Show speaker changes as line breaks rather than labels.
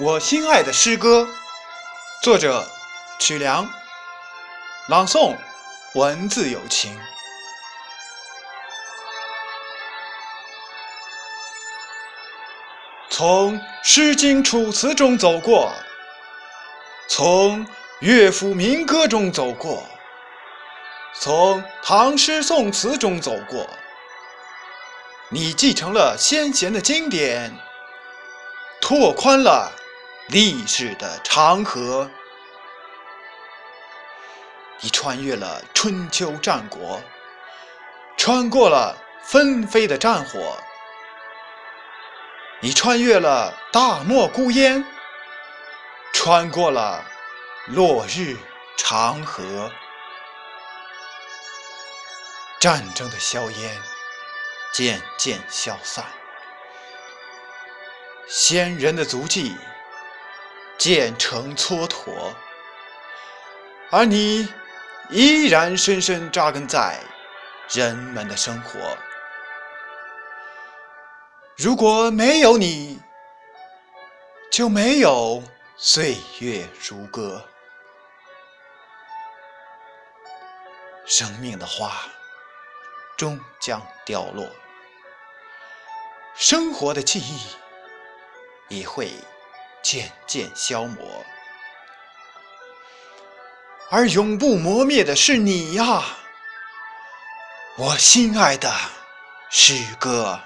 我心爱的诗歌，作者曲梁，朗诵文字有情。从《诗经》《楚辞》中走过，从乐府民歌中走过，从唐诗宋词中走过，你继承了先贤的经典，拓宽了。历史的长河，你穿越了春秋战国，穿过了纷飞的战火，你穿越了大漠孤烟，穿过了落日长河，战争的硝烟渐渐消散，先人的足迹。渐成蹉跎，而你依然深深扎根在人们的生活。如果没有你，就没有岁月如歌。生命的花终将凋落，生活的记忆也会。渐渐消磨，而永不磨灭的是你呀，我心爱的诗歌。